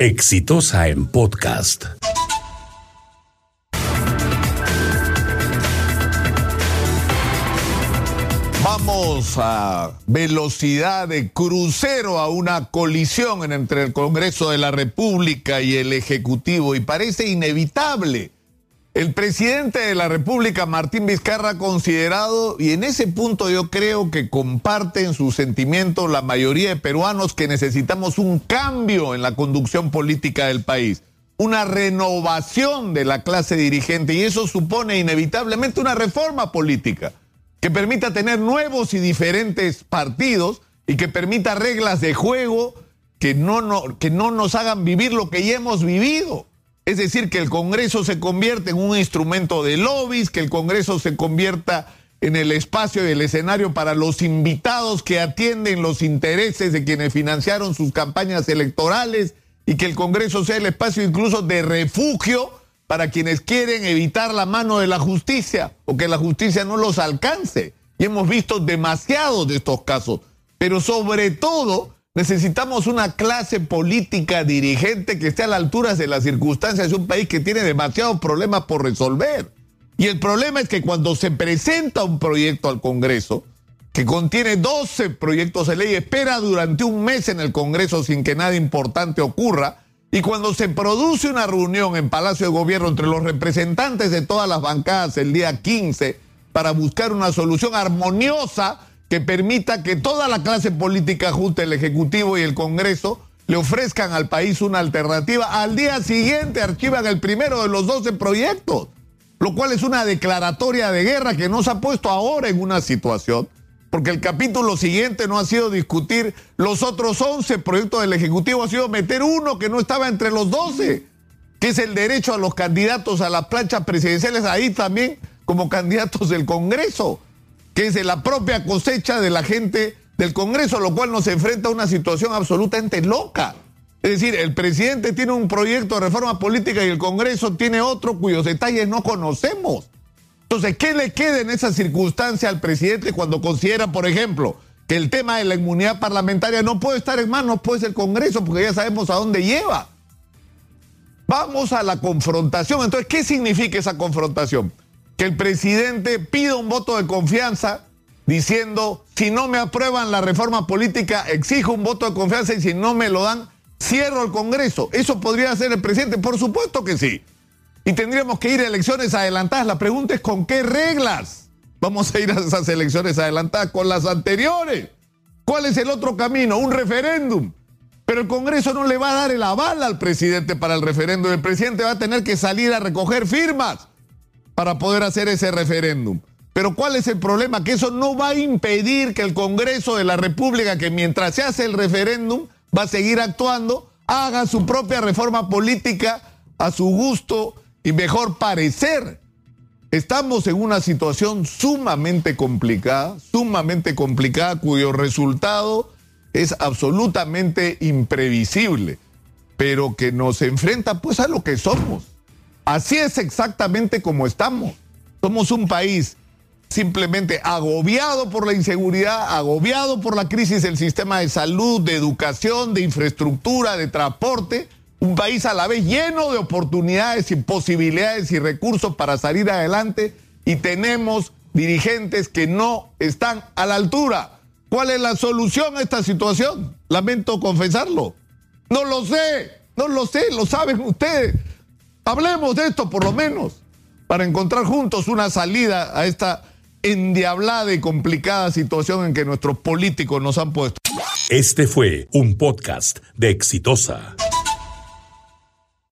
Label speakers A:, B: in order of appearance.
A: Exitosa en podcast.
B: Vamos a velocidad de crucero a una colisión entre el Congreso de la República y el Ejecutivo y parece inevitable. El presidente de la República, Martín Vizcarra, ha considerado, y en ese punto yo creo que comparten su sentimiento la mayoría de peruanos, que necesitamos un cambio en la conducción política del país, una renovación de la clase dirigente, y eso supone inevitablemente una reforma política que permita tener nuevos y diferentes partidos y que permita reglas de juego que no, no, que no nos hagan vivir lo que ya hemos vivido. Es decir, que el Congreso se convierta en un instrumento de lobbies, que el Congreso se convierta en el espacio y el escenario para los invitados que atienden los intereses de quienes financiaron sus campañas electorales y que el Congreso sea el espacio incluso de refugio para quienes quieren evitar la mano de la justicia o que la justicia no los alcance. Y hemos visto demasiados de estos casos. Pero sobre todo necesitamos una clase política dirigente que esté a la altura de las circunstancias de un país que tiene demasiados problemas por resolver. Y el problema es que cuando se presenta un proyecto al Congreso, que contiene 12 proyectos de ley, espera durante un mes en el Congreso sin que nada importante ocurra, y cuando se produce una reunión en Palacio de Gobierno entre los representantes de todas las bancadas el día 15 para buscar una solución armoniosa que permita que toda la clase política junto el Ejecutivo y el Congreso le ofrezcan al país una alternativa, al día siguiente archivan el primero de los 12 proyectos, lo cual es una declaratoria de guerra que nos ha puesto ahora en una situación porque el capítulo siguiente no ha sido discutir los otros 11 proyectos del Ejecutivo, ha sido meter uno que no estaba entre los 12, que es el derecho a los candidatos a las planchas presidenciales, ahí también como candidatos del Congreso, que es de la propia cosecha de la gente del Congreso, lo cual nos enfrenta a una situación absolutamente loca. Es decir, el presidente tiene un proyecto de reforma política y el Congreso tiene otro cuyos detalles no conocemos. Entonces, ¿qué le queda en esa circunstancia al presidente cuando considera, por ejemplo, que el tema de la inmunidad parlamentaria no puede estar en manos pues del Congreso, porque ya sabemos a dónde lleva? Vamos a la confrontación. Entonces, ¿qué significa esa confrontación? Que el presidente pida un voto de confianza diciendo, si no me aprueban la reforma política, exijo un voto de confianza y si no me lo dan, cierro el Congreso. ¿Eso podría hacer el presidente? Por supuesto que sí y tendríamos que ir a elecciones adelantadas. La pregunta es con qué reglas vamos a ir a esas elecciones adelantadas, con las anteriores. ¿Cuál es el otro camino? Un referéndum. Pero el Congreso no le va a dar el aval al presidente para el referéndum. El presidente va a tener que salir a recoger firmas para poder hacer ese referéndum. Pero ¿cuál es el problema? Que eso no va a impedir que el Congreso de la República, que mientras se hace el referéndum, va a seguir actuando, haga su propia reforma política a su gusto y mejor parecer. Estamos en una situación sumamente complicada, sumamente complicada, cuyo resultado es absolutamente imprevisible, pero que nos enfrenta pues a lo que somos. Así es exactamente como estamos. Somos un país simplemente agobiado por la inseguridad, agobiado por la crisis del sistema de salud, de educación, de infraestructura, de transporte, un país a la vez lleno de oportunidades y posibilidades y recursos para salir adelante y tenemos dirigentes que no están a la altura. ¿Cuál es la solución a esta situación? Lamento confesarlo. No lo sé, no lo sé, lo saben ustedes. Hablemos de esto por lo menos para encontrar juntos una salida a esta endiablada y complicada situación en que nuestros políticos nos han puesto.
A: Este fue un podcast de Exitosa.